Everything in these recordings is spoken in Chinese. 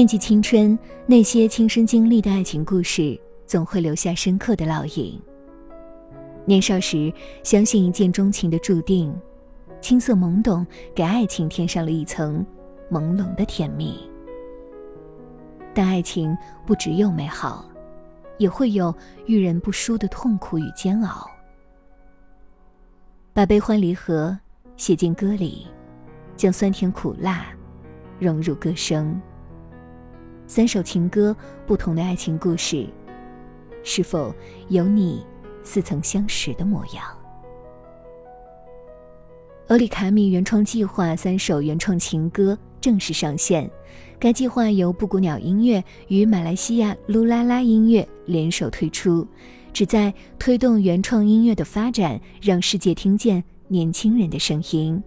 念及青春，那些亲身经历的爱情故事，总会留下深刻的烙印。年少时，相信一见钟情的注定，青涩懵懂，给爱情添上了一层朦胧的甜蜜。但爱情不只有美好，也会有遇人不淑的痛苦与煎熬。把悲欢离合写进歌里，将酸甜苦辣融入歌声。三首情歌，不同的爱情故事，是否有你似曾相识的模样？欧里卡米原创计划三首原创情歌正式上线。该计划由布谷鸟音乐与马来西亚噜啦啦音乐联手推出，旨在推动原创音乐的发展，让世界听见年轻人的声音。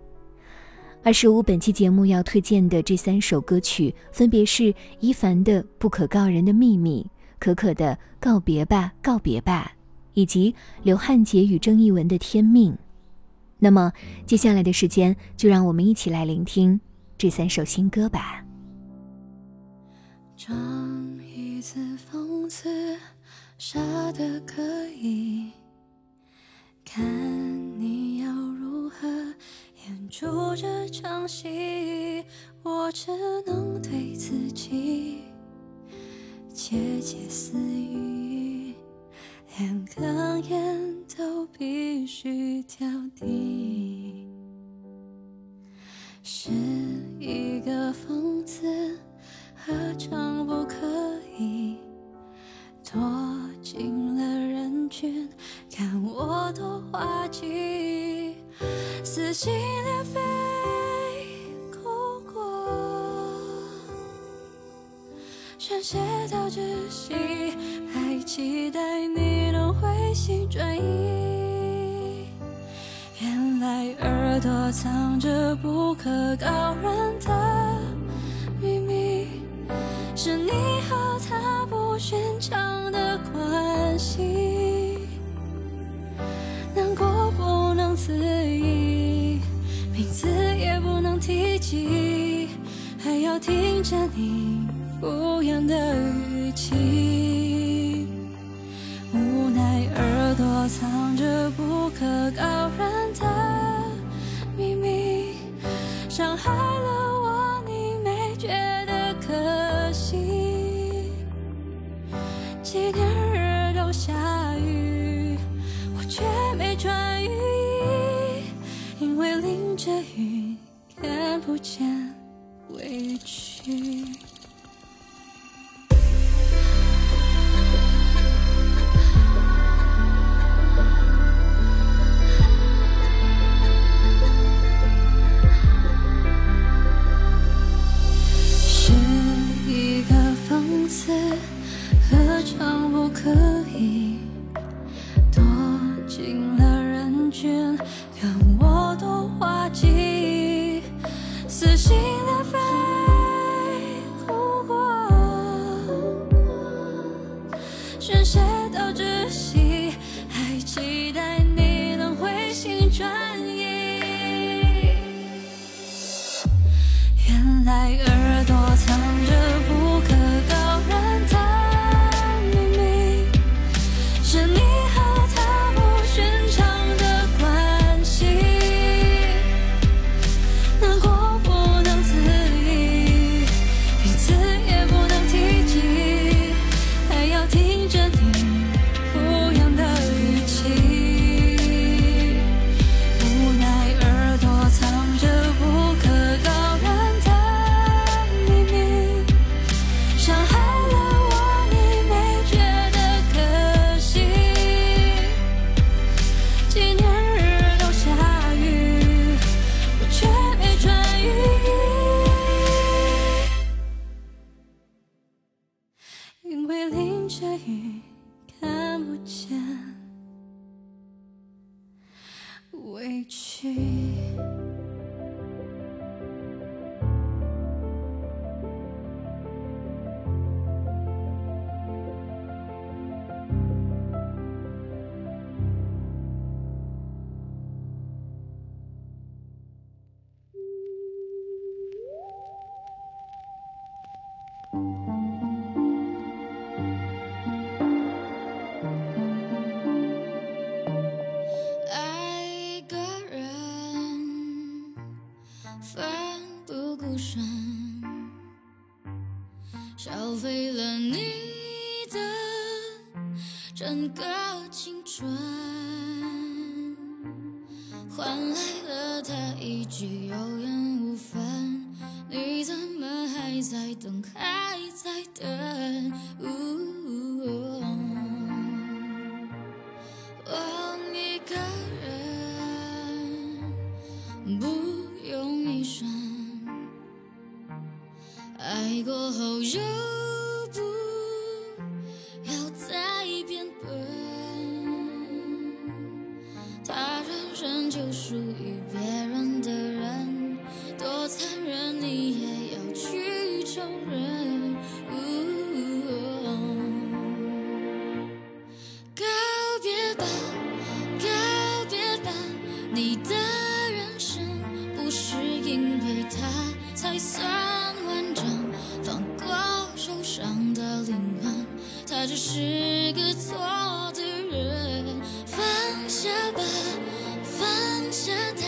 二十五，本期节目要推荐的这三首歌曲，分别是伊凡的《不可告人的秘密》，可可的《告别吧，告别吧》，以及刘汉杰与郑义文的《天命》。那么，接下来的时间，就让我们一起来聆听这三首新歌吧。装一次讽刺，傻的可以，看你。出这场戏，我只能对自己窃窃私语，连哽咽都必须挑剔，是。宣泄到窒息，还期待你能回心转意。原来耳朵藏着不可告人的秘密，是你和他不寻常的关系，难过不能自已。名字也不能提及，还要听着你敷衍的语气。无奈耳朵藏着不可告人的秘密，伤害了我，你没觉得可惜？纪念日都下雨，我却没穿雨衣，因为。淋着雨，看不见到窒息，还期待你能回心转意。原来耳朵藏着不消费了你的整个青春换来了他一句有缘无分。你怎么还在等还在等？呜。就不要再变笨。她转身就属于他只是个错的人。放下吧放下他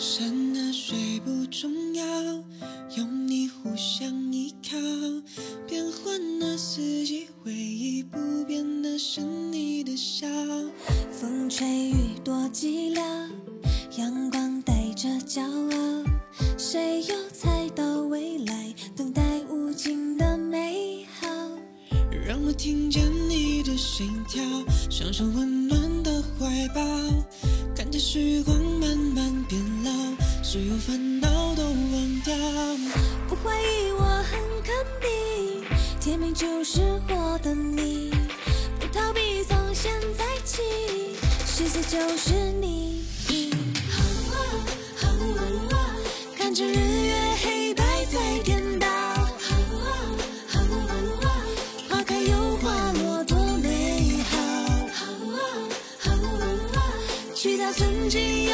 山的水不重要，有你互相依靠。变换的四季，回忆不变的是你的笑。风吹雨多寂寥，阳光带着骄傲。谁又猜到未来等待无尽的美好？让我听见你的心跳，享受温暖的怀抱，看着时光。所有烦恼都忘掉。不怀疑，我很肯定，天命就是我的你。不逃避，从现在起，世界就是你。看着日月黑白在颠倒，花开又花落，多美好。去掉曾经。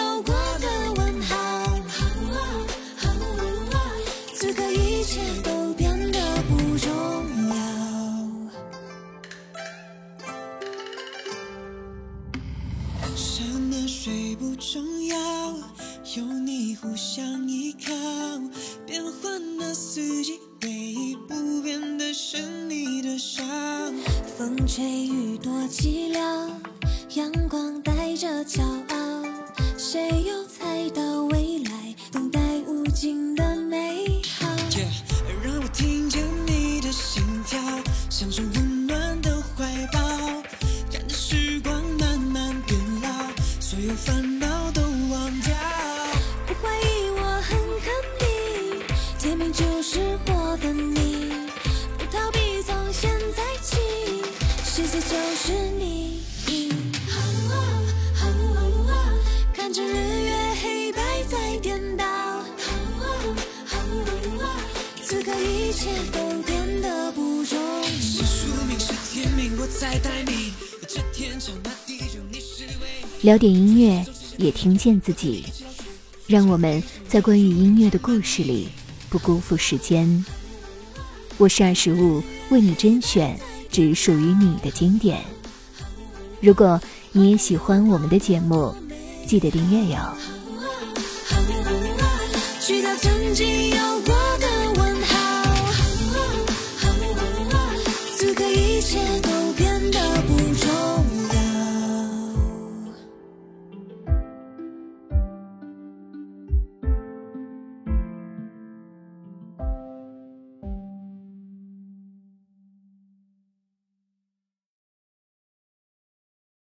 风吹雨多寂寥，阳光带着骄傲，谁又猜到未来等待无尽的就是你。看着日月黑白在颠倒，此刻一切都变得不重要。是宿命，是天命，我在待你。这天长那地久，你是唯一。聊点音乐，也听见自己。让我们在关于音乐的故事里，不辜负时间。我是二十五，为你甄选只属于你的经典。如果你也喜欢我们的节目，记得订阅哟。曾经有